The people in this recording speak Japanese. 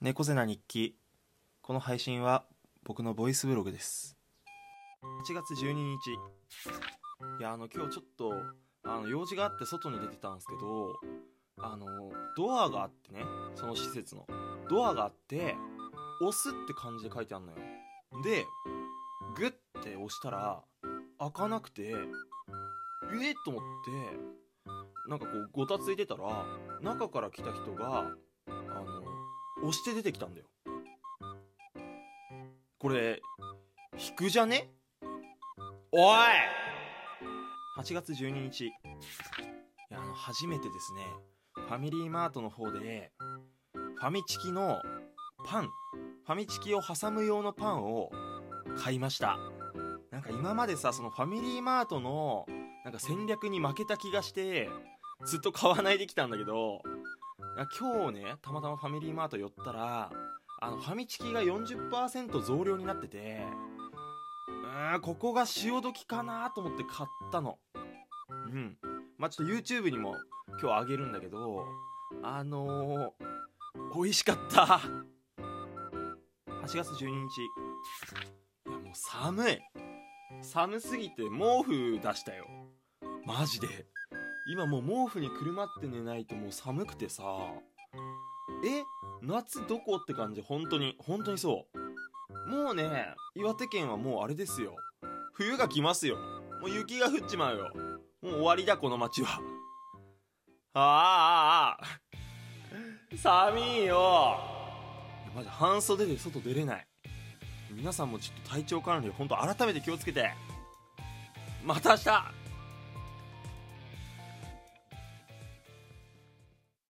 猫背な日記。この配信は僕のボイスブログです。8月12日。いやあの今日ちょっとあの用事があって外に出てたんですけどあのドアがあってねその施設の。ドアがあって押すって感じで書いてあるのよ。でグッて押したら開かなくてえっと思ってなんかこうごたついてたら中から来た人が押して出てきたんだよ。これ引くじゃね？おい！8月12日。いやあの初めてですね。ファミリーマートの方でファミチキのパン。ファミチキを挟む用のパンを買いました。なんか今までさそのファミリーマートのなんか戦略に負けた気がしてずっと買わないできたんだけど今日ねたまたまファミリーマート寄ったらあのファミチキが40%増量になっててうんここが潮時かなと思って買ったの。うん。まあちょっと YouTube にも今日あげるんだけどあのー、美味しかった。8月12日。いやもう寒い。寒すぎて毛布出したよ。マジで。今もう毛布にくるまって寝ないともう寒くてさ。え？夏どこって感じ。本当に。本当にそう。もうね岩手県はもうあれですよ。冬が来ますよ。もう雪が降っちまうよ。もう終わりだこの街は。ああああ寒いよ。マジ半袖で外出れない。皆さんもちょっと体調管理本当改めて気をつけて。また明日